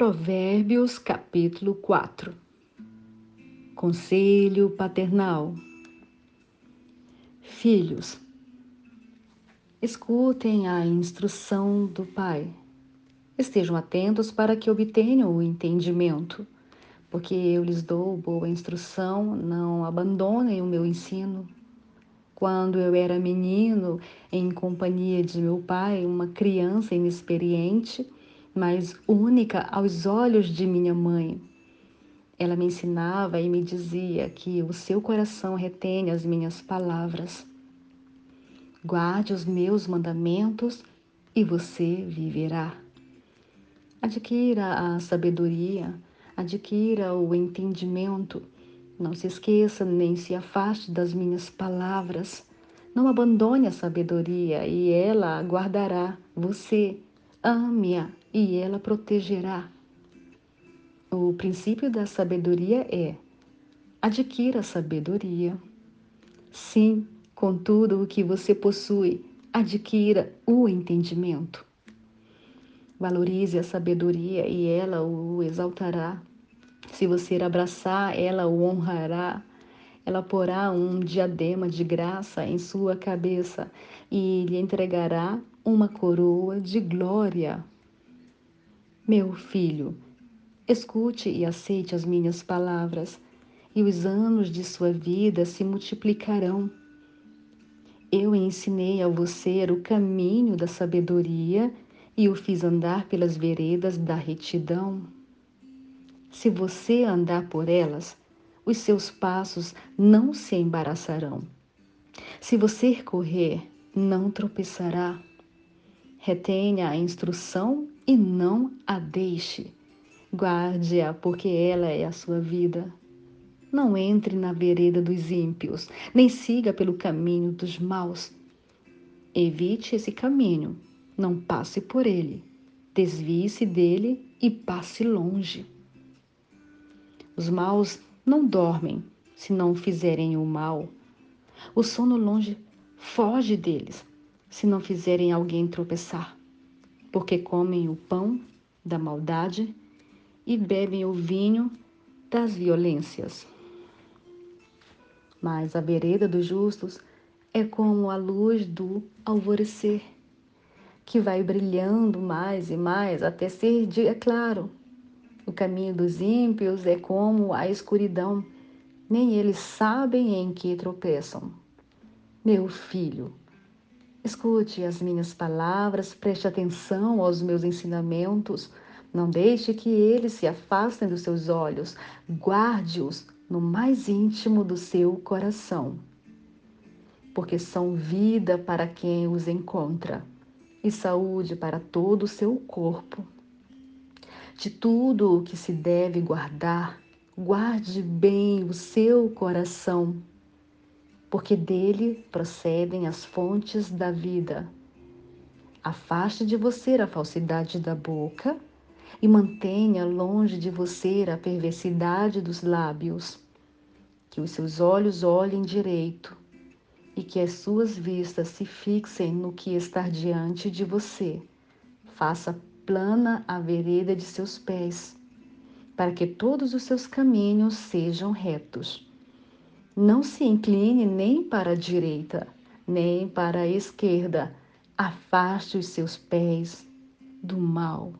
Provérbios capítulo 4 Conselho paternal Filhos, escutem a instrução do Pai. Estejam atentos para que obtenham o entendimento, porque eu lhes dou boa instrução, não abandonem o meu ensino. Quando eu era menino, em companhia de meu pai, uma criança inexperiente, mas única aos olhos de minha mãe. Ela me ensinava e me dizia que o seu coração retém as minhas palavras. Guarde os meus mandamentos e você viverá. Adquira a sabedoria, adquira o entendimento. Não se esqueça nem se afaste das minhas palavras. Não abandone a sabedoria e ela guardará você. Ame-a e ela protegerá. O princípio da sabedoria é: adquira sabedoria. Sim, com tudo o que você possui, adquira o entendimento. Valorize a sabedoria e ela o exaltará. Se você abraçar, ela o honrará. Ela porá um diadema de graça em sua cabeça e lhe entregará uma coroa de glória. Meu filho, escute e aceite as minhas palavras, e os anos de sua vida se multiplicarão. Eu ensinei a você o caminho da sabedoria e o fiz andar pelas veredas da retidão. Se você andar por elas, os seus passos não se embaraçarão. Se você correr, não tropeçará. Retenha a instrução e não a deixe. Guarde-a, porque ela é a sua vida. Não entre na vereda dos ímpios, nem siga pelo caminho dos maus. Evite esse caminho, não passe por ele. Desvie-se dele e passe longe. Os maus não dormem se não fizerem o mal. O sono longe foge deles se não fizerem alguém tropeçar, porque comem o pão da maldade e bebem o vinho das violências. Mas a vereda dos justos é como a luz do alvorecer, que vai brilhando mais e mais até ser dia claro. O caminho dos ímpios é como a escuridão, nem eles sabem em que tropeçam. Meu filho, Escute as minhas palavras, preste atenção aos meus ensinamentos. Não deixe que eles se afastem dos seus olhos. Guarde-os no mais íntimo do seu coração. Porque são vida para quem os encontra e saúde para todo o seu corpo. De tudo o que se deve guardar, guarde bem o seu coração porque dele procedem as fontes da vida. Afaste de você a falsidade da boca e mantenha longe de você a perversidade dos lábios. Que os seus olhos olhem direito e que as suas vistas se fixem no que está diante de você. Faça plana a vereda de seus pés, para que todos os seus caminhos sejam retos. Não se incline nem para a direita, nem para a esquerda. Afaste os seus pés do mal.